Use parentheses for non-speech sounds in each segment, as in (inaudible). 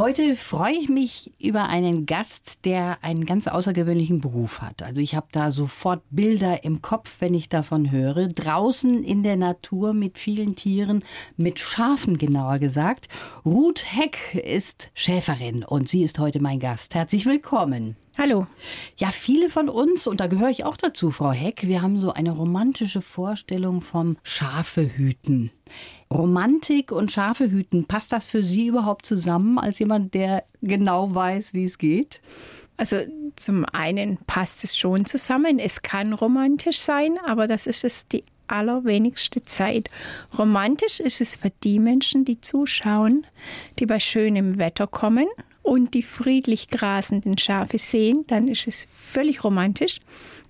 Heute freue ich mich über einen Gast, der einen ganz außergewöhnlichen Beruf hat. Also ich habe da sofort Bilder im Kopf, wenn ich davon höre. Draußen in der Natur mit vielen Tieren, mit Schafen genauer gesagt. Ruth Heck ist Schäferin und sie ist heute mein Gast. Herzlich willkommen. Hallo. Ja, viele von uns, und da gehöre ich auch dazu, Frau Heck, wir haben so eine romantische Vorstellung vom Schafehüten. Romantik und Schafehüten, passt das für Sie überhaupt zusammen als jemand, der genau weiß, wie es geht? Also zum einen passt es schon zusammen. Es kann romantisch sein, aber das ist es die allerwenigste Zeit. Romantisch ist es für die Menschen, die zuschauen, die bei schönem Wetter kommen und die friedlich grasenden Schafe sehen, dann ist es völlig romantisch.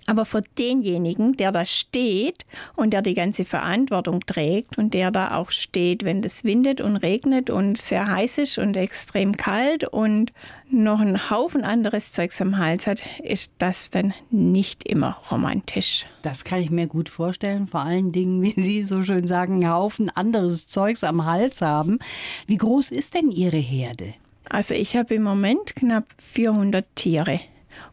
Aber für denjenigen, der da steht und der die ganze Verantwortung trägt und der da auch steht, wenn es windet und regnet und sehr heiß ist und extrem kalt und noch einen Haufen anderes Zeugs am Hals hat, ist das dann nicht immer romantisch. Das kann ich mir gut vorstellen. Vor allen Dingen, wie Sie so schön sagen, einen Haufen anderes Zeugs am Hals haben. Wie groß ist denn Ihre Herde? Also ich habe im Moment knapp 400 Tiere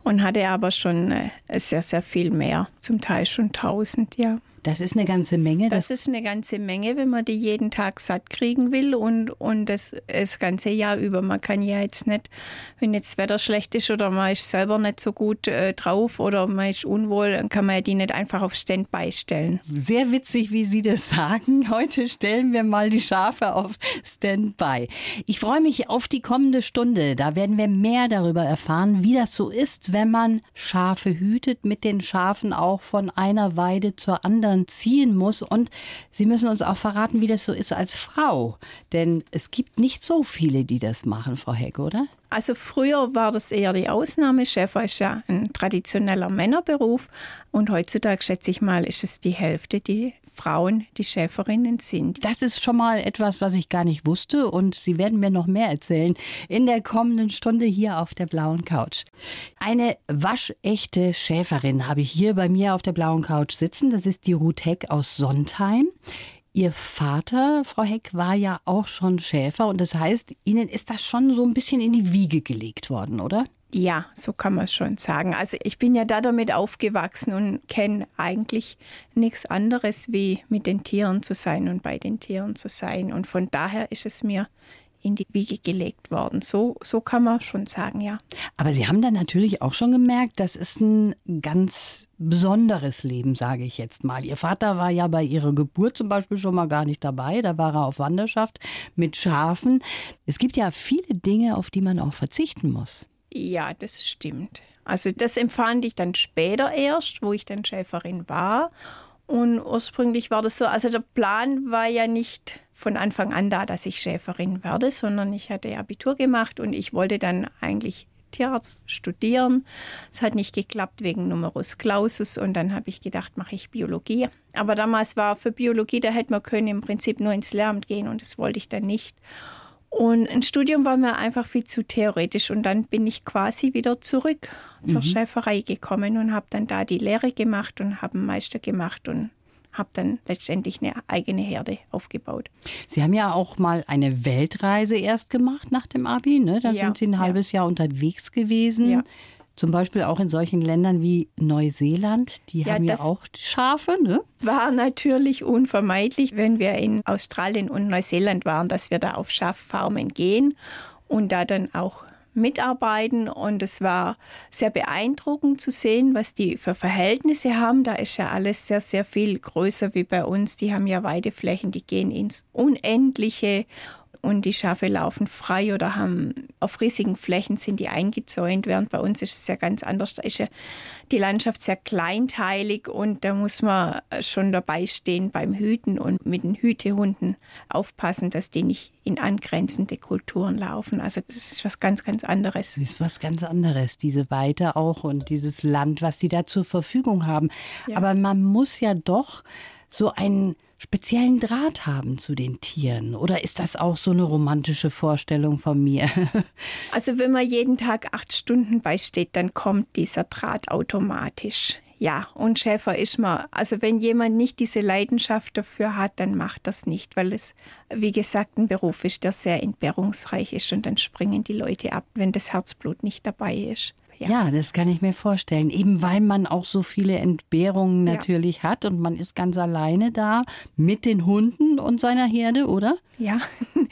und hatte aber schon äh, sehr, sehr viel mehr, zum Teil schon 1000, ja. Das ist eine ganze Menge. Das, das, ist eine ganze Menge, wenn man die jeden Tag satt kriegen will und, und das, das ganze Jahr über. Man kann ja jetzt nicht, wenn jetzt das Wetter schlecht ist oder man ist selber nicht so gut äh, drauf oder man ist unwohl, dann kann man ja die nicht einfach auf Standby stellen. Sehr witzig, wie Sie das sagen. (laughs) Heute stellen wir mal die Schafe auf Standby. Ich freue mich auf die kommende Stunde. Da werden wir mehr darüber erfahren, wie das so ist, wenn man Schafe hütet, mit den Schafen auch von einer Weide zur anderen anderen ziehen muss. Und Sie müssen uns auch verraten, wie das so ist als Frau. Denn es gibt nicht so viele, die das machen, Frau Heck, oder? Also früher war das eher die Ausnahme. Schäfer ist ja ein traditioneller Männerberuf und heutzutage schätze ich mal, ist es die Hälfte, die Frauen die Schäferinnen sind. Das ist schon mal etwas, was ich gar nicht wusste und Sie werden mir noch mehr erzählen in der kommenden Stunde hier auf der blauen Couch. Eine waschechte Schäferin habe ich hier bei mir auf der blauen Couch sitzen. Das ist die Ruth Heck aus Sontheim. Ihr Vater, Frau Heck, war ja auch schon Schäfer und das heißt, Ihnen ist das schon so ein bisschen in die Wiege gelegt worden, oder? Ja, so kann man schon sagen. Also ich bin ja da damit aufgewachsen und kenne eigentlich nichts anderes, wie mit den Tieren zu sein und bei den Tieren zu sein. Und von daher ist es mir in die Wiege gelegt worden. So, so kann man schon sagen, ja. Aber Sie haben dann natürlich auch schon gemerkt, das ist ein ganz besonderes Leben, sage ich jetzt mal. Ihr Vater war ja bei Ihrer Geburt zum Beispiel schon mal gar nicht dabei. Da war er auf Wanderschaft mit Schafen. Es gibt ja viele Dinge, auf die man auch verzichten muss. Ja, das stimmt. Also das empfand ich dann später erst, wo ich dann Schäferin war. Und ursprünglich war das so, also der Plan war ja nicht von Anfang an da, dass ich Schäferin werde, sondern ich hatte Abitur gemacht und ich wollte dann eigentlich Tierarzt studieren. Es hat nicht geklappt wegen Numerus Clausus und dann habe ich gedacht, mache ich Biologie. Aber damals war für Biologie, da hätte man können im Prinzip nur ins Lehramt gehen und das wollte ich dann nicht. Und ein Studium war mir einfach viel zu theoretisch und dann bin ich quasi wieder zurück zur mhm. Schäferei gekommen und habe dann da die Lehre gemacht und habe einen Meister gemacht und habe dann letztendlich eine eigene Herde aufgebaut. Sie haben ja auch mal eine Weltreise erst gemacht nach dem Abi, ne? Da ja, sind Sie ein halbes ja. Jahr unterwegs gewesen. Ja. Zum Beispiel auch in solchen Ländern wie Neuseeland, die ja, haben ja auch Schafe, ne? War natürlich unvermeidlich, wenn wir in Australien und Neuseeland waren, dass wir da auf Schaffarmen gehen und da dann auch mitarbeiten und es war sehr beeindruckend zu sehen, was die für Verhältnisse haben. Da ist ja alles sehr, sehr viel größer wie bei uns. Die haben ja Weideflächen, die gehen ins Unendliche und die Schafe laufen frei oder haben auf riesigen Flächen sind die eingezäunt, während bei uns ist es ja ganz anders. Da ist ja die Landschaft sehr kleinteilig und da muss man schon dabei stehen beim Hüten und mit den Hütehunden aufpassen, dass die nicht in angrenzende Kulturen laufen. Also das ist was ganz, ganz anderes. Das ist was ganz anderes, diese Weite auch und dieses Land, was sie da zur Verfügung haben. Ja. Aber man muss ja doch so ein speziellen Draht haben zu den Tieren? Oder ist das auch so eine romantische Vorstellung von mir? (laughs) Also wenn man jeden Tag acht Stunden beisteht, dann kommt dieser Draht automatisch. Ja, und Schäfer ist man. Also wenn jemand nicht diese Leidenschaft dafür hat, dann macht das nicht, weil es, wie gesagt, ein Beruf ist, der sehr entbehrungsreich ist und dann springen die Leute ab, wenn das Herzblut nicht dabei ist. Ja. ja. das kann ich mir vorstellen. Eben weil man auch so viele Entbehrungen natürlich ja. hat und man ist ganz alleine da mit den Hunden und seiner Herde, oder? Ja. (laughs)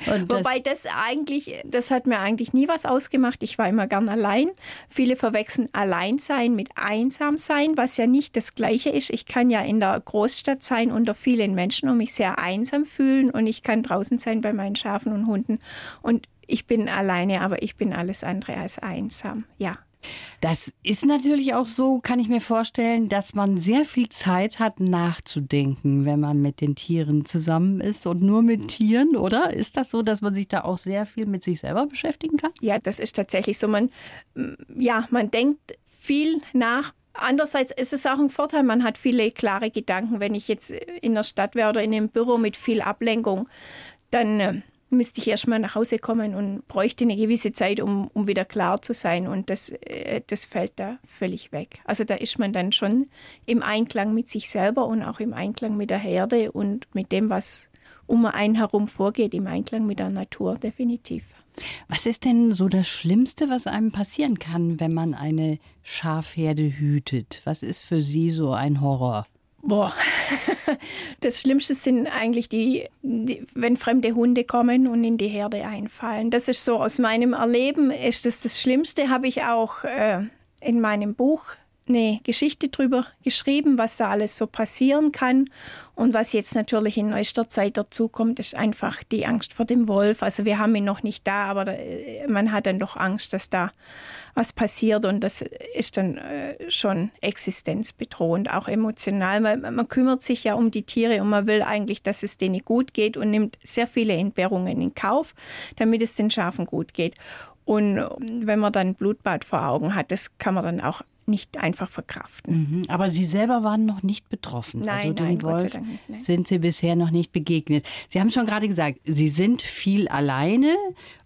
Das Wobei das eigentlich, das hat mir eigentlich nie was ausgemacht. Ich war immer gern allein. Viele verwechseln Alleinsein mit Einsamsein, was ja nicht das Gleiche ist. Ich kann ja in der Großstadt sein unter vielen Menschen und mich sehr einsam fühlen und ich kann draußen sein bei meinen Schafen und Hunden und ich bin alleine, aber ich bin alles andere als einsam. Ja. Das ist natürlich auch so, kann ich mir vorstellen, dass man sehr viel Zeit hat nachzudenken, wenn man mit den Tieren zusammen ist und nur mit Tieren, oder? Ist das so, dass man sich da auch sehr viel mit sich selber beschäftigen kann? Ja, das ist tatsächlich so. Man, ja, man denkt viel nach, Andererseits ist es auch ein Vorteil, man hat viele klare Gedanken. Wenn ich jetzt in der Stadt wäre oder in einem Büro mit viel Ablenkung, dann äh, müsste ich erstmal nach Hause kommen und bräuchte eine gewisse Zeit, um, um wieder klar zu sein. Und das, äh, das fällt da völlig weg. Also da ist man dann schon im Einklang mit sich selber und auch im Einklang mit der Herde und mit dem, was um einen herum vorgeht, im Einklang mit der Natur, definitiv. Was ist denn so das Schlimmste, was einem passieren kann, wenn man eine Schafherde hütet? Was ist für Sie so ein Horror? Boah, (laughs) das Schlimmste sind eigentlich die, die, wenn fremde Hunde kommen und in die Herde einfallen. Das ist so aus meinem Erleben, ist das das Schlimmste, habe ich auch äh, in meinem Buch eine Geschichte drüber geschrieben, was da alles so passieren kann. Und was jetzt natürlich in neuester Zeit dazu kommt, ist einfach die Angst vor dem Wolf. Also wir haben ihn noch nicht da, aber da, man hat dann doch Angst, dass da was passiert und das ist dann äh, schon existenzbedrohend, auch emotional. Man, man kümmert sich ja um die Tiere und man will eigentlich, dass es denen gut geht und nimmt sehr viele Entbehrungen in Kauf, damit es den Schafen gut geht. Und wenn man dann Blutbad vor Augen hat, das kann man dann auch nicht einfach verkraften. Mhm, aber Sie selber waren noch nicht betroffen. Nein, also dem nein, Wolf nicht, sind Sie bisher noch nicht begegnet. Sie haben schon gerade gesagt, Sie sind viel alleine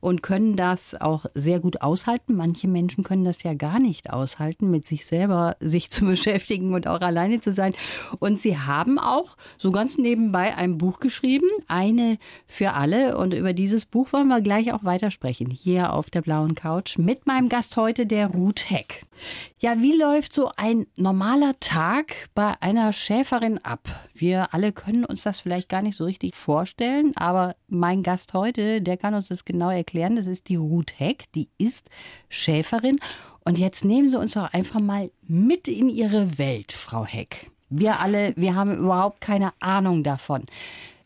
und können das auch sehr gut aushalten. Manche Menschen können das ja gar nicht aushalten, mit sich selber sich zu (laughs) beschäftigen und auch alleine zu sein. Und Sie haben auch so ganz nebenbei ein Buch geschrieben, eine für alle. Und über dieses Buch wollen wir gleich auch weitersprechen, hier auf der blauen Couch mit meinem Gast heute, der Ruth Heck. Ja, wie läuft so ein normaler Tag bei einer Schäferin ab? Wir alle können uns das vielleicht gar nicht so richtig vorstellen, aber mein Gast heute, der kann uns das genau erklären. Das ist die Ruth Heck, die ist Schäferin. Und jetzt nehmen Sie uns doch einfach mal mit in Ihre Welt, Frau Heck. Wir alle, wir haben überhaupt keine Ahnung davon.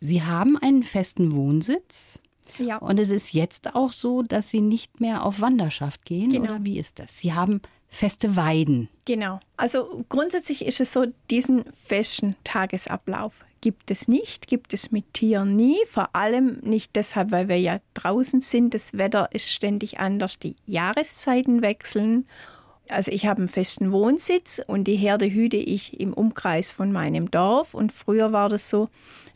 Sie haben einen festen Wohnsitz. Ja. Und es ist jetzt auch so, dass Sie nicht mehr auf Wanderschaft gehen, Genau. oder wie ist das? Sie haben feste Weiden. Genau. Also grundsätzlich ist es so, diesen festen Tagesablauf gibt es nicht, gibt es mit Tieren nie, vor allem nicht deshalb, weil wir ja draußen sind. Das Wetter ist ständig anders, die Jahreszeiten wechseln. Also ich habe einen festen Wohnsitz und die Herde hüte ich im Umkreis von meinem Dorf. Und früher war das so,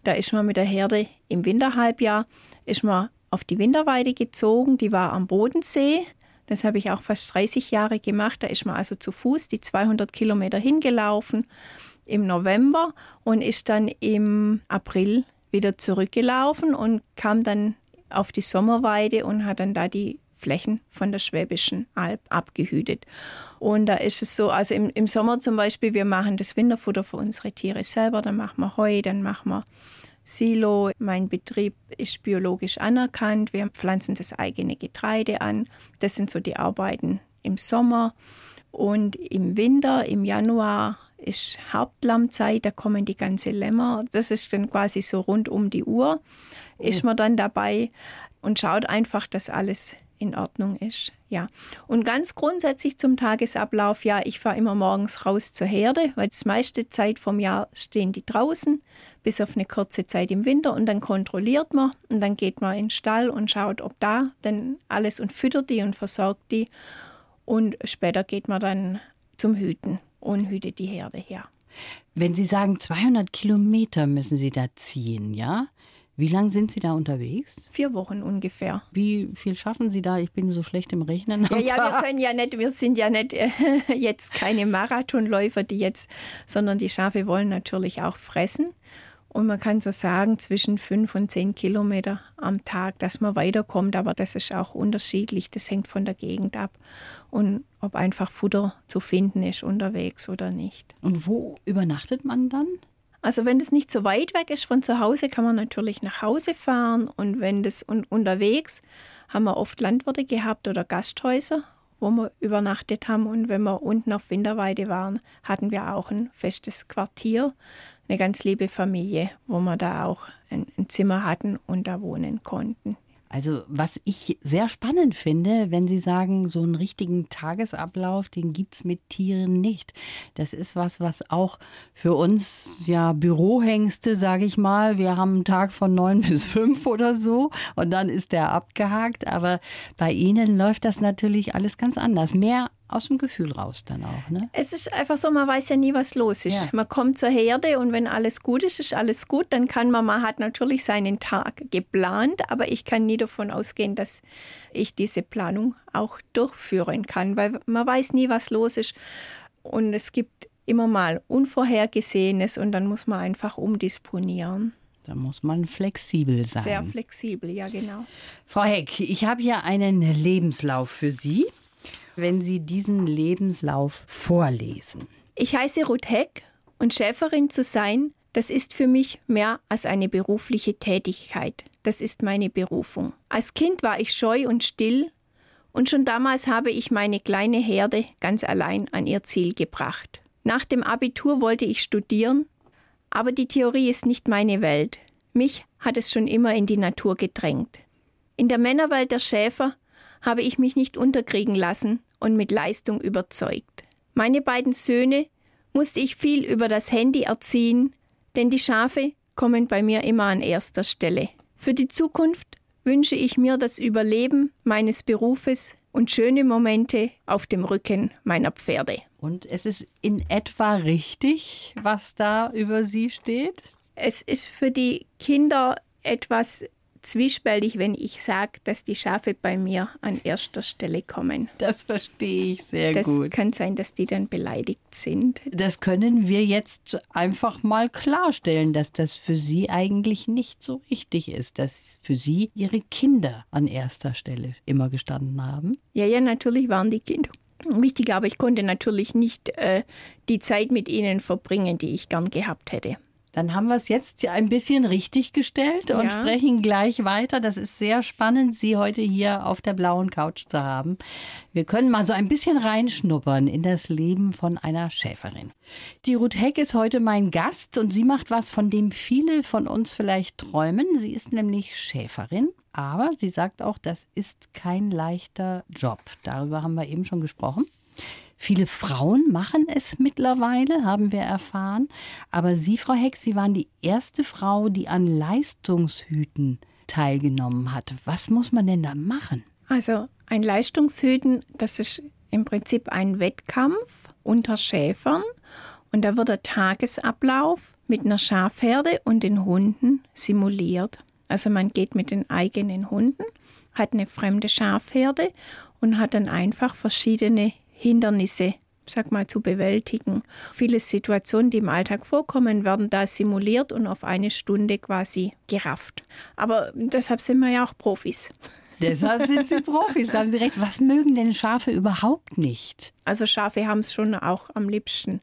da ist man mit der Herde im Winterhalbjahr, ist man auf die Winterweide gezogen, die war am Bodensee. Das habe ich auch fast 30 Jahre gemacht. Da ist man also zu Fuß die 200 Kilometer hingelaufen im November und ist dann im April wieder zurückgelaufen und kam dann auf die Sommerweide und hat dann da die Flächen von der Schwäbischen Alb abgehütet. Und da ist es so, also im, im Sommer zum Beispiel, wir machen das Winterfutter für unsere Tiere selber, dann machen wir Heu, dann machen wir Silo. Mein Betrieb ist biologisch anerkannt. Wir pflanzen das eigene Getreide an. Das sind so die Arbeiten im Sommer. Und im Winter, im Januar, ist Hauptlammzeit. Da kommen die ganzen Lämmer. Das ist dann quasi so rund um die Uhr. Ist man dann dabei und schaut einfach, dass alles in Ordnung ist. Ja. Und ganz grundsätzlich zum Tagesablauf, ja, ich fahre immer morgens raus zur Herde, weil das meiste Zeit vom Jahr stehen die draußen, bis auf eine kurze Zeit im Winter und dann kontrolliert man und dann geht man in den Stall und schaut, ob da dann alles und füttert die und versorgt die und später geht man dann zum Hüten und hütet die Herde her. Wenn Sie sagen, 200 Kilometer müssen Sie da ziehen, ja? Wie lange sind Sie da unterwegs? Vier Wochen ungefähr. Wie viel schaffen Sie da? Ich bin so schlecht im Rechnen. Ja, ja, wir können ja nicht, wir sind ja nicht äh, (laughs) jetzt keine Marathonläufer, die jetzt, sondern die Schafe wollen natürlich auch fressen. Und man kann so sagen, zwischen fünf und zehn Kilometer am Tag, dass man weiterkommt. Aber das ist auch unterschiedlich. Das hängt von der Gegend ab. Und ob einfach Futter zu finden ist unterwegs oder nicht. Und wo übernachtet man dann? Also wenn das nicht so weit weg ist von zu Hause, kann man natürlich nach Hause fahren und wenn das un unterwegs haben wir oft Landwirte gehabt oder Gasthäuser, wo wir übernachtet haben und wenn wir unten auf Winterweide waren, hatten wir auch ein festes Quartier, eine ganz liebe Familie, wo wir da auch ein, ein Zimmer hatten und da wohnen konnten. Also was ich sehr spannend finde, wenn Sie sagen, so einen richtigen Tagesablauf, den gibt es mit Tieren nicht. Das ist was, was auch für uns ja Bürohengste, sage ich mal, wir haben einen Tag von neun (laughs) bis fünf oder so und dann ist der abgehakt. Aber bei Ihnen läuft das natürlich alles ganz anders. Mehr aus dem Gefühl raus dann auch. Ne? Es ist einfach so, man weiß ja nie, was los ist. Ja. Man kommt zur Herde und wenn alles gut ist, ist alles gut. Dann kann man, man hat natürlich seinen Tag geplant, aber ich kann nie davon ausgehen, dass ich diese Planung auch durchführen kann, weil man weiß nie, was los ist. Und es gibt immer mal Unvorhergesehenes und dann muss man einfach umdisponieren. Da muss man flexibel sein. Sehr flexibel, ja genau. Frau Heck, ich habe hier einen Lebenslauf für Sie wenn Sie diesen Lebenslauf vorlesen? Ich heiße Ruth Heck und Schäferin zu sein, das ist für mich mehr als eine berufliche Tätigkeit. Das ist meine Berufung. Als Kind war ich scheu und still und schon damals habe ich meine kleine Herde ganz allein an ihr Ziel gebracht. Nach dem Abitur wollte ich studieren, aber die Theorie ist nicht meine Welt. Mich hat es schon immer in die Natur gedrängt. In der Männerwelt der Schäfer habe ich mich nicht unterkriegen lassen und mit Leistung überzeugt. Meine beiden Söhne musste ich viel über das Handy erziehen, denn die Schafe kommen bei mir immer an erster Stelle. Für die Zukunft wünsche ich mir das Überleben meines Berufes und schöne Momente auf dem Rücken meiner Pferde. Und es ist in etwa richtig, was da über Sie steht? Es ist für die Kinder etwas zwiespältig, wenn ich sage, dass die Schafe bei mir an erster Stelle kommen. Das verstehe ich sehr das gut. Das kann sein, dass die dann beleidigt sind. Das können wir jetzt einfach mal klarstellen, dass das für Sie eigentlich nicht so richtig ist, dass für Sie Ihre Kinder an erster Stelle immer gestanden haben. Ja, ja, natürlich waren die Kinder wichtig, aber ich konnte natürlich nicht äh, die Zeit mit ihnen verbringen, die ich gern gehabt hätte. Dann haben wir es jetzt ein bisschen richtig gestellt und ja. sprechen gleich weiter. Das ist sehr spannend, Sie heute hier auf der blauen Couch zu haben. Wir können mal so ein bisschen reinschnuppern in das Leben von einer Schäferin. Die Ruth Heck ist heute mein Gast und sie macht was, von dem viele von uns vielleicht träumen. Sie ist nämlich Schäferin. Aber sie sagt auch, das ist kein leichter Job. Darüber haben wir eben schon gesprochen. Viele Frauen machen es mittlerweile, haben wir erfahren. Aber Sie, Frau Heck, Sie waren die erste Frau, die an Leistungshüten teilgenommen hat. Was muss man denn da machen? Also ein Leistungshüten, das ist im Prinzip ein Wettkampf unter Schäfern. Und da wird der Tagesablauf mit einer Schafherde und den Hunden simuliert. Also man geht mit den eigenen Hunden, hat eine fremde Schafherde und hat dann einfach verschiedene Hindernisse sag mal, zu bewältigen. Viele Situationen, die im Alltag vorkommen, werden da simuliert und auf eine Stunde quasi gerafft. Aber deshalb sind wir ja auch Profis. (laughs) Deshalb sind Sie Profis, da haben Sie recht. Was mögen denn Schafe überhaupt nicht? Also Schafe haben es schon auch am liebsten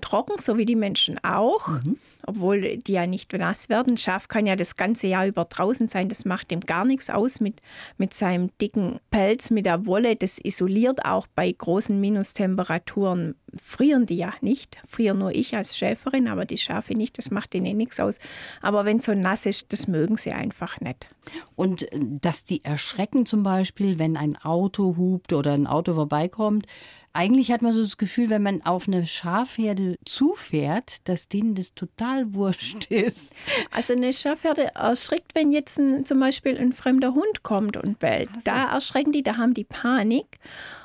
trocken, so wie die Menschen auch. Mhm obwohl die ja nicht nass werden. Schaf kann ja das ganze Jahr über draußen sein, das macht ihm gar nichts aus mit, mit seinem dicken Pelz, mit der Wolle. Das isoliert auch bei großen Minustemperaturen. Frieren die ja nicht. Friere nur ich als Schäferin, aber die Schafe nicht. Das macht ihnen nichts aus. Aber wenn es so nass ist, das mögen sie einfach nicht. Und äh, dass die erschrecken zum Beispiel, wenn ein Auto hupt oder ein Auto vorbeikommt, eigentlich hat man so das Gefühl, wenn man auf eine Schafherde zufährt, dass denen das total (laughs) wurscht ist. Also eine Schafherde erschrickt, wenn jetzt ein, zum Beispiel ein fremder Hund kommt und bellt. Also. Da erschrecken die, da haben die Panik.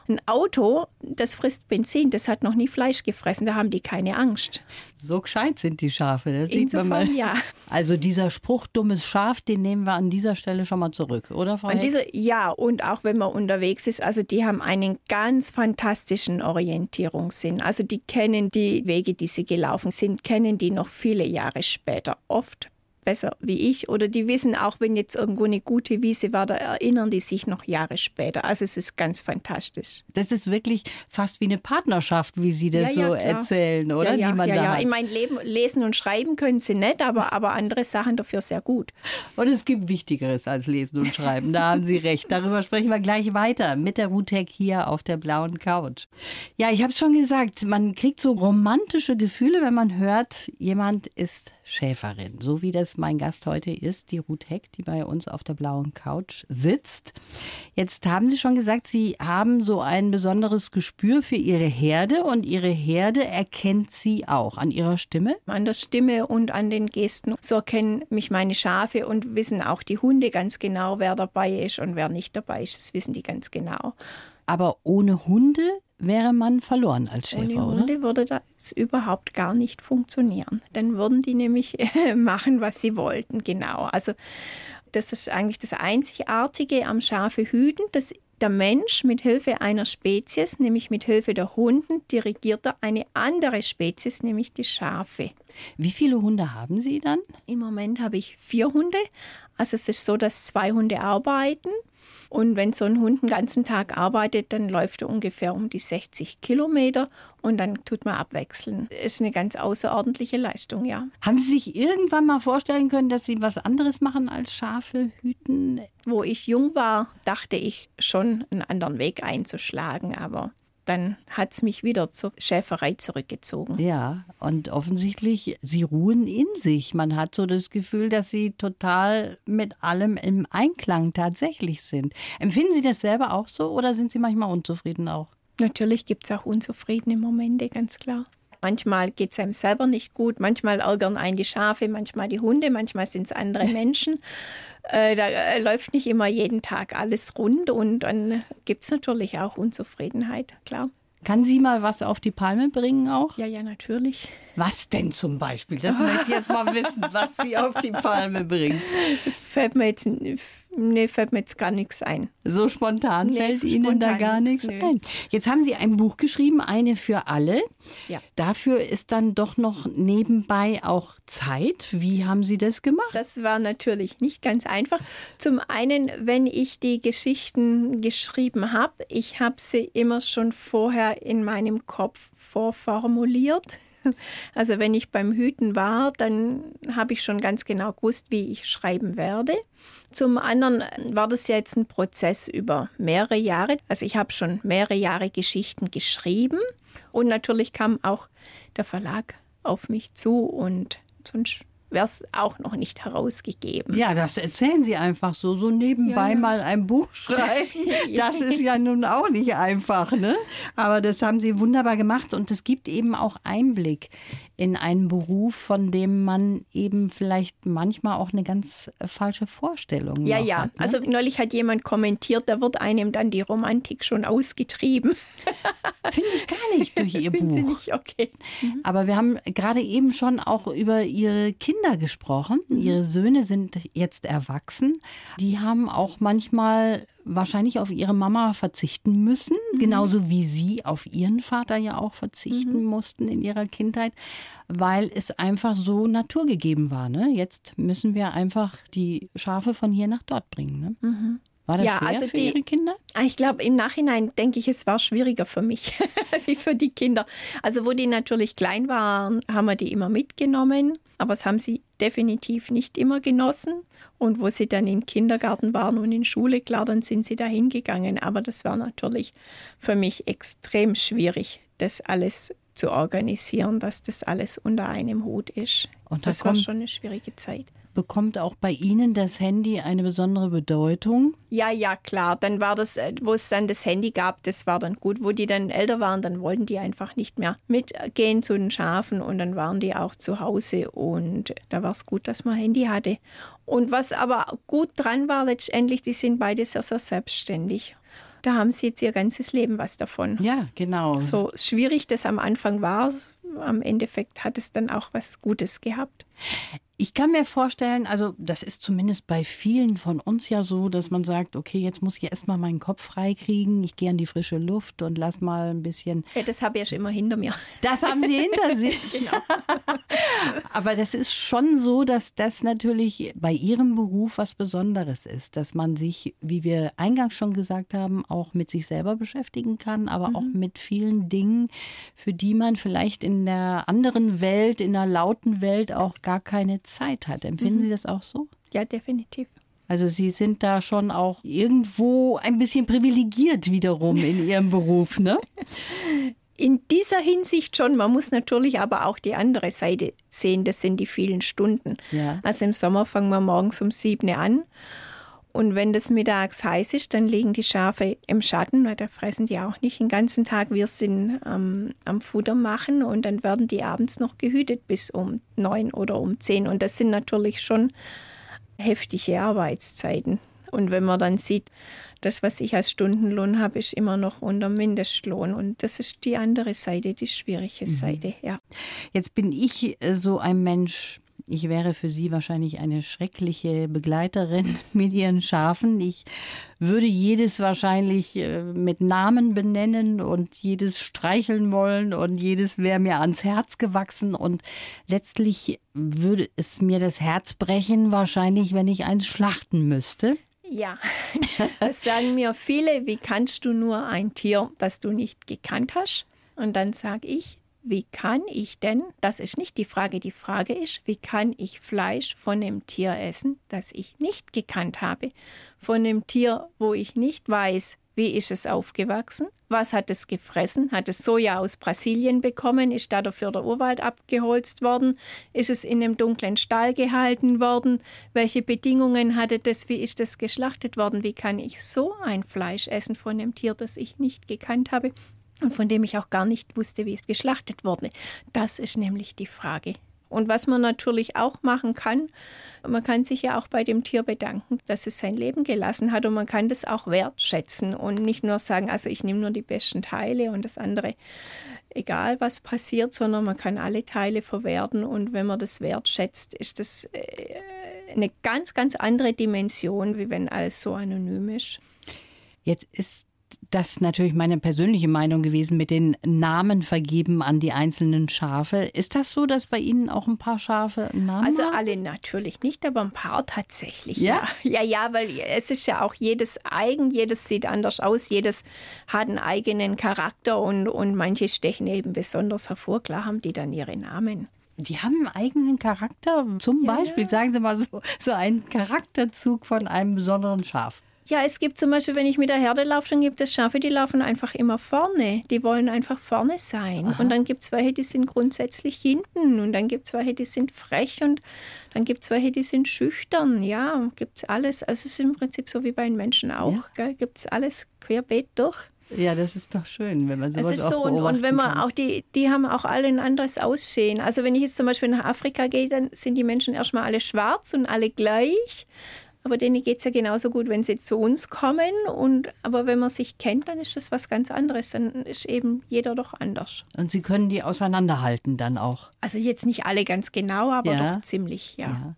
Ein Auto, das frisst Benzin, das hat noch nie Fleisch gefressen, da haben die keine Angst. So gescheit sind die Schafe, das sieht Insofern, man mal. ja. Also dieser Spruch dummes Schaf, den nehmen wir an dieser Stelle schon mal zurück, oder Frau Und diese, ja, und auch wenn man unterwegs ist, also die haben einen ganz fantastischen Orientierungssinn. Also die kennen die Wege, die sie gelaufen sind, kennen die noch viele Jahre später. Oft besser wie ich oder die wissen auch, wenn jetzt irgendwo eine gute Wiese war, da erinnern die sich noch Jahre später. Also es ist ganz fantastisch. Das ist wirklich fast wie eine Partnerschaft, wie Sie das Ja, ja, so klar. erzählen, oder? Ja, ja, Die man ja, da ja. hat. In meinem Leben lesen und schreiben können sie nicht, aber, aber andere Sachen dafür sehr gut. Und es gibt Wichtigeres als Lesen und Schreiben. Da haben Sie recht. Darüber sprechen wir gleich weiter mit der Rutek hier auf der blauen Couch. Ja, ich habe es schon gesagt, man kriegt so romantische Gefühle, wenn man hört, jemand ist Schäferin. So wie das mein Gast heute ist, die Ruth Heck, die bei uns auf der blauen Couch sitzt. Jetzt haben Sie schon gesagt, Sie haben so ein besonderes Gespür für Ihre Herde und Ihre Herde erkennt Sie auch an Ihrer Stimme. An der Stimme und an den Gesten. So erkennen mich meine Schafe und wissen auch die Hunde ganz genau, wer dabei ist und wer nicht dabei ist. Das wissen die ganz genau. Aber ohne Hunde wäre man verloren als Schäfer, Ohne oder? Hunde würde das überhaupt gar nicht funktionieren. Dann würden die nämlich (laughs) machen, was sie wollten, genau. Also das ist eigentlich das Einzigartige am Schafe hüten, dass der Mensch mit Hilfe einer Spezies, nämlich mit Hilfe der Hunden, dirigiert er eine andere Spezies, nämlich die Schafe. Wie viele Hunde haben Sie dann? Im Moment habe ich vier Hunde. Also es ist so, dass zwei Hunde arbeiten. Und wenn so ein Hund den ganzen Tag arbeitet, dann läuft er ungefähr um die 60 Kilometer und dann tut man abwechseln. Ist eine ganz außerordentliche Leistung, ja. Haben Sie sich irgendwann mal vorstellen können, dass Sie was anderes machen als Schafe hüten? Wo ich jung war, dachte ich schon, einen anderen Weg einzuschlagen, aber dann hat es mich wieder zur Schäferei zurückgezogen. Ja, und offensichtlich, Sie ruhen in sich. Man hat so das Gefühl, dass Sie total mit allem im Einklang tatsächlich sind. Empfinden Sie das selber auch so oder sind Sie manchmal unzufrieden auch? Natürlich gibt es auch unzufriedene Momente, ganz klar. Manchmal geht es einem selber nicht gut, manchmal ärgern einen die Schafe, manchmal die Hunde, manchmal sind es andere (laughs) Menschen. Äh, da äh, läuft nicht immer jeden Tag alles rund und dann gibt es natürlich auch Unzufriedenheit, klar. Kann sie mal was auf die Palme bringen auch? Ja, ja, natürlich. Was denn zum Beispiel? Das möchte ich jetzt mal (laughs) wissen, was sie auf die Palme bringt. Fällt mir jetzt, nee, fällt mir jetzt gar nichts ein. So spontan Nee, fällt Ihnen da spontan gar nichts nichts, nö. ein. Jetzt haben Sie ein Buch geschrieben, eine für alle. Ja. Dafür ist dann doch noch nebenbei auch Zeit. Wie haben Sie das gemacht? Das war natürlich nicht ganz einfach. Zum einen, wenn ich die Geschichten geschrieben habe, ich habe sie immer schon vorher in meinem Kopf vorformuliert. (laughs) Also wenn ich beim Hüten war, dann habe ich schon ganz genau gewusst, wie ich schreiben werde. Zum anderen war das ja jetzt ein Prozess über mehrere Jahre. Also ich habe schon mehrere Jahre Geschichten geschrieben und natürlich kam auch der Verlag auf mich zu und sonst wäre es auch noch nicht herausgegeben. Ja, das erzählen Sie einfach so, so nebenbei Ja, ja. mal ein Buch (laughs) schreiben. Das (laughs) ist ja nun auch nicht einfach, ne? Aber das haben Sie wunderbar gemacht und es gibt eben auch Einblick in einen Beruf, von dem man eben vielleicht manchmal auch eine ganz äh, falsche Vorstellung Ja, ja. hat. Ne? Also neulich hat jemand kommentiert, da wird einem dann die Romantik schon ausgetrieben. (laughs) finde ich gar nicht durch Ihr (laughs) Finden Sie Buch. nicht okay. Aber wir haben gerade eben schon auch über Ihre Kinder gesprochen. Ihre Söhne sind jetzt erwachsen. Die haben auch manchmal wahrscheinlich auf ihre Mama verzichten müssen, genauso wie Sie auf Ihren Vater ja auch verzichten mussten in Ihrer Kindheit, weil es einfach so naturgegeben war. Ne? Jetzt müssen wir einfach die Schafe von hier nach dort bringen. Ne? War das Ja, schwer also für die- Ihre Kinder? Ah, Ich glaube, im Nachhinein denke ich, es war schwieriger für mich (laughs) wie für die Kinder. Also, wo die natürlich klein waren, haben wir die immer mitgenommen, aber es haben sie definitiv nicht immer genossen. Und wo sie dann im Kindergarten waren und in Schule, klar, dann sind sie da hingegangen. Aber das war natürlich für mich extrem schwierig, das alles zu organisieren, dass das alles unter einem Hut ist. Und da das war kommt- schon eine schwierige Zeit. Bekommt auch bei Ihnen das Handy eine besondere Bedeutung? Ja, ja, klar. Dann war das, äh, wo es dann das Handy gab, das war dann gut. Wo die dann älter waren, dann wollten die einfach nicht mehr mitgehen zu den Schafen und dann waren die auch zu Hause und da war es gut, dass man Handy hatte. Und was aber gut dran war letztendlich, die sind beide sehr, sehr selbstständig. da haben sie jetzt ihr ganzes Leben was davon. Ja, genau. So schwierig das am Anfang war, am Endeffekt hat es dann auch was Gutes gehabt. Ich kann mir vorstellen, also das ist zumindest bei vielen von uns ja so, dass man sagt, okay, jetzt muss ich erstmal meinen Kopf freikriegen, ich gehe an die frische Luft und lass mal ein bisschen. Ja, das habe ich ja schon immer hinter mir. Das haben Sie hinter (laughs) sich. genau. (laughs) Aber das ist schon so, dass das natürlich bei Ihrem Beruf was Besonderes ist, dass man sich, wie wir eingangs schon gesagt haben, auch mit sich selber beschäftigen kann, aber mhm. auch mit vielen Dingen, für die man vielleicht in der anderen Welt, in der lauten Welt auch gar keine Zeit hat. Empfinden mhm. Sie das auch so? Ja, definitiv. Also Sie sind da schon auch irgendwo ein bisschen privilegiert wiederum in Ihrem (laughs) Beruf, ne? In dieser Hinsicht schon. Man muss natürlich aber auch die andere Seite sehen. Das sind die vielen Stunden. Ja. Also im Sommer fangen wir morgens um sieben an und wenn das mittags heiß ist, dann liegen die Schafe im Schatten, weil da fressen die auch nicht den ganzen Tag. Wir sind ähm, am Futter machen und dann werden die abends noch gehütet bis um neun oder um zehn. Und das sind natürlich schon heftige Arbeitszeiten. Und wenn man dann sieht, das, was ich als Stundenlohn habe, ist immer noch unter Mindestlohn. Und das ist die andere Seite, die schwierige mhm. Seite, ja. Jetzt bin ich äh, so ein Mensch, ich wäre für Sie wahrscheinlich eine schreckliche Begleiterin (laughs) mit Ihren Schafen. Ich würde jedes wahrscheinlich äh, mit Namen benennen und jedes streicheln wollen und jedes wäre mir ans Herz gewachsen und letztlich würde es mir das Herz brechen, wahrscheinlich, wenn ich eins schlachten müsste. Ja, (laughs) das sagen mir viele. Wie kannst du nur ein Tier, das du nicht gekannt hast? Und dann sage ich, wie kann ich denn, das ist nicht die Frage, die Frage ist, wie kann ich Fleisch von einem Tier essen, das ich nicht gekannt habe, von einem Tier, wo ich nicht weiß, wie ist es aufgewachsen, was hat es gefressen, hat es Soja aus Brasilien bekommen, ist da dafür der Urwald abgeholzt worden, ist es in einem dunklen Stall gehalten worden, welche Bedingungen hatte das, wie ist es geschlachtet worden, wie kann ich so ein Fleisch essen von einem Tier, das ich nicht gekannt habe, und von dem ich auch gar nicht wusste, wie es geschlachtet wurde. Das ist nämlich die Frage. Und was man natürlich auch machen kann, man kann sich ja auch bei dem Tier bedanken, dass es sein Leben gelassen hat und man kann das auch wertschätzen und nicht nur sagen, also ich nehme nur die besten Teile und das andere egal was passiert, sondern man kann alle Teile verwerten und wenn man das wertschätzt, ist das äh, eine ganz, ganz andere Dimension, wie wenn alles so anonym ist. Jetzt ist das natürlich meine persönliche Meinung gewesen mit den Namen vergeben an die einzelnen Schafe. Ist das so, dass bei Ihnen auch ein paar Schafe Namen Also haben? alle natürlich nicht, aber ein paar tatsächlich. Ja? ja, (laughs) ja, ja, weil es ist ja auch jedes eigen, jedes sieht anders aus, jedes hat einen eigenen Charakter und, und manche stechen eben besonders hervor. Klar haben die dann ihre Namen. Die haben einen eigenen Charakter. Zum ja, Beispiel, ja. sagen Sie mal so, so einen Charakterzug von einem besonderen Schaf. Ja, es gibt zum Beispiel, wenn ich mit der Herde laufe, dann gibt es Schafe, die laufen einfach immer vorne. Die wollen einfach vorne sein. Aha. Und dann gibt es welche, die sind grundsätzlich hinten. Und dann gibt es welche, die sind frech. Und dann gibt es welche, die sind schüchtern. Ja, gibt es alles. Also es ist im Prinzip so wie bei den Menschen auch. Ja. Gibt es alles querbeet durch. Ja, das ist doch schön, wenn man sowas es ist so, und, und wenn man kann. auch die, die haben auch alle ein anderes Aussehen. Also wenn ich jetzt zum Beispiel nach Afrika gehe, dann sind die Menschen erstmal alle schwarz und alle gleich. Aber denen geht es ja genauso gut, wenn sie zu uns kommen. Und, aber wenn man sich kennt, dann ist das was ganz anderes. Dann ist eben jeder doch anders. Und Sie können die auseinanderhalten dann auch? Also jetzt nicht alle ganz genau, aber ja. doch ziemlich, ja. ja.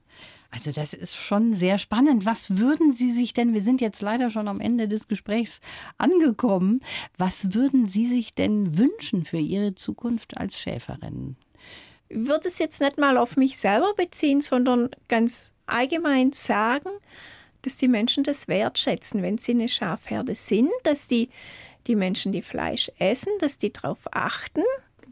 Also das ist schon sehr spannend. Was würden Sie sich denn, wir sind jetzt leider schon am Ende des Gesprächs angekommen, was würden Sie sich denn wünschen für Ihre Zukunft als Schäferin? Ich würde es jetzt nicht mal auf mich selber beziehen, sondern ganz allgemein sagen, dass die Menschen das wertschätzen, wenn sie eine Schafherde sind, dass die, die Menschen, die Fleisch essen, dass die darauf achten,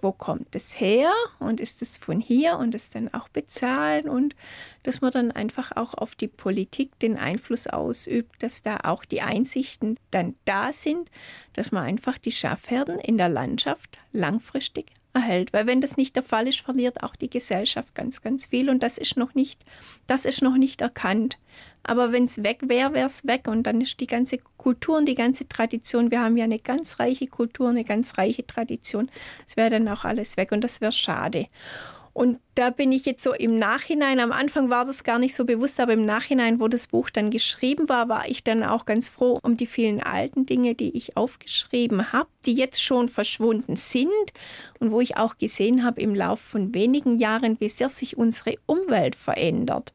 wo kommt es her und ist es von hier und es dann auch bezahlen und dass man dann einfach auch auf die Politik den Einfluss ausübt, dass da auch die Einsichten dann da sind, dass man einfach die Schafherden in der Landschaft langfristig erhält. Weil wenn das nicht der Fall ist, verliert auch die Gesellschaft ganz, ganz viel und das ist noch nicht, das ist noch nicht erkannt. Aber wenn es weg wäre, wäre es weg und dann ist die ganze Kultur und die ganze Tradition, wir haben ja eine ganz reiche Kultur, eine ganz reiche Tradition, es wäre dann auch alles weg und das wäre schade. Und da bin ich jetzt so im Nachhinein, am Anfang war das gar nicht so bewusst, aber im Nachhinein, wo das Buch dann geschrieben war, war ich dann auch ganz froh um die vielen alten Dinge, die ich aufgeschrieben habe, die jetzt schon verschwunden sind und wo ich auch gesehen habe im Laufe von wenigen Jahren, wie sehr sich unsere Umwelt verändert,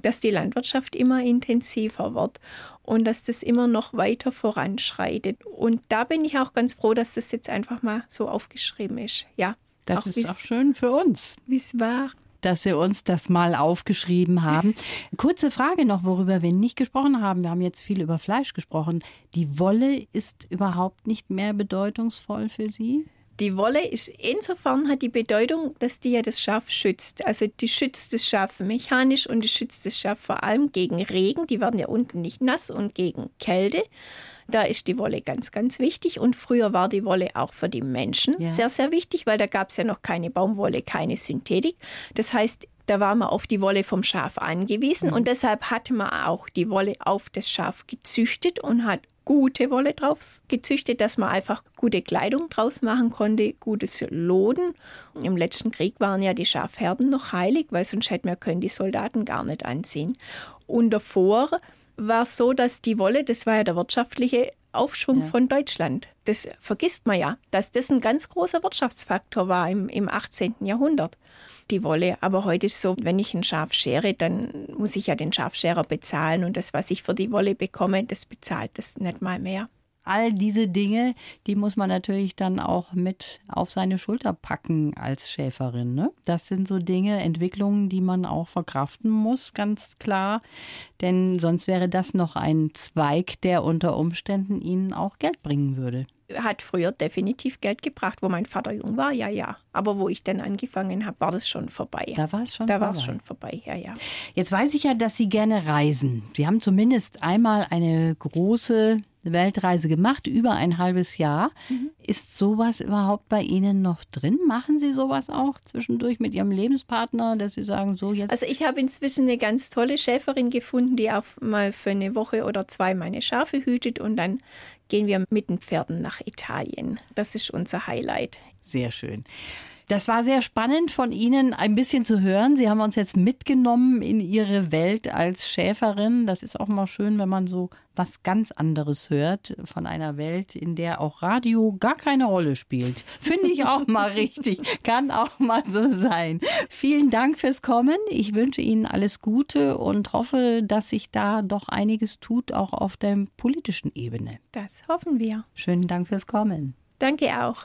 dass die Landwirtschaft immer intensiver wird und dass das immer noch weiter voranschreitet. Und da bin ich auch ganz froh, dass das jetzt einfach mal so aufgeschrieben ist. Ja. Das auch ist auch schön für uns. Wie es war dass Sie uns das mal aufgeschrieben haben. (laughs) Kurze Frage noch, worüber wir nicht gesprochen haben. Wir haben jetzt viel über Fleisch gesprochen. Die Wolle ist überhaupt nicht mehr bedeutungsvoll für Sie? Die Wolle ist insofern hat die Bedeutung, dass die ja das Schaf schützt. Also die schützt das Schaf mechanisch und die schützt das Schaf vor allem gegen Regen. Die werden ja unten nicht nass und gegen Kälte. Da ist die Wolle ganz, ganz wichtig. Und früher war die Wolle auch für die Menschen ja. sehr, sehr wichtig, weil da gab es ja noch keine Baumwolle, keine Synthetik. Das heißt, da war man auf die Wolle vom Schaf angewiesen mhm. und deshalb hat man auch die Wolle auf das Schaf gezüchtet und hat gute Wolle drauf gezüchtet, dass man einfach gute Kleidung draus machen konnte, gutes Loden. Im letzten Krieg waren ja die Schafherden noch heilig, weil sonst hätten wir können die Soldaten gar nicht anziehen. Und davor war es so, dass die Wolle, das war ja der wirtschaftliche Aufschwung ja. von Deutschland. Das vergisst man ja, dass das ein ganz großer Wirtschaftsfaktor war im, im 18. Jahrhundert, die Wolle. Aber heute ist so, wenn ich ein Schaf schere, dann muss ich ja den Schafscherer bezahlen und das, was ich für die Wolle bekomme, das bezahlt das nicht mal mehr all diese Dinge, die muss man natürlich dann auch mit auf seine Schulter packen als Schäferin. Ne? Das sind so Dinge, Entwicklungen, die man auch verkraften muss, ganz klar. Denn sonst wäre das noch ein Zweig, der unter Umständen ihnen auch Geld bringen würde hat früher definitiv Geld gebracht, wo mein Vater jung war, ja, ja. Aber wo ich dann angefangen habe, war das schon vorbei. Da war es schon da vorbei. Da war es schon vorbei, ja, ja. Jetzt weiß ich ja, dass Sie gerne reisen. Sie haben zumindest einmal eine große Weltreise gemacht, über ein halbes Jahr. Mhm. Ist sowas überhaupt bei Ihnen noch drin? Machen Sie sowas auch zwischendurch mit Ihrem Lebenspartner, dass Sie sagen, so jetzt? Also ich habe inzwischen eine ganz tolle Schäferin gefunden, die auch mal für eine Woche oder zwei meine Schafe hütet und dann gehen wir mit den Pferden nach Italien. Das ist unser Highlight. Sehr schön. Das war sehr spannend von Ihnen ein bisschen zu hören. Sie haben uns jetzt mitgenommen in Ihre Welt als Schäferin. Das ist auch mal schön, wenn man so was ganz anderes hört von einer Welt, in der auch Radio gar keine Rolle spielt. Finde ich auch mal (laughs) richtig. Kann auch mal so sein. Vielen Dank fürs Kommen. Ich wünsche Ihnen alles Gute und hoffe, dass sich da doch einiges tut, auch auf der politischen Ebene. Das hoffen wir. Schönen Dank fürs Kommen. Danke auch.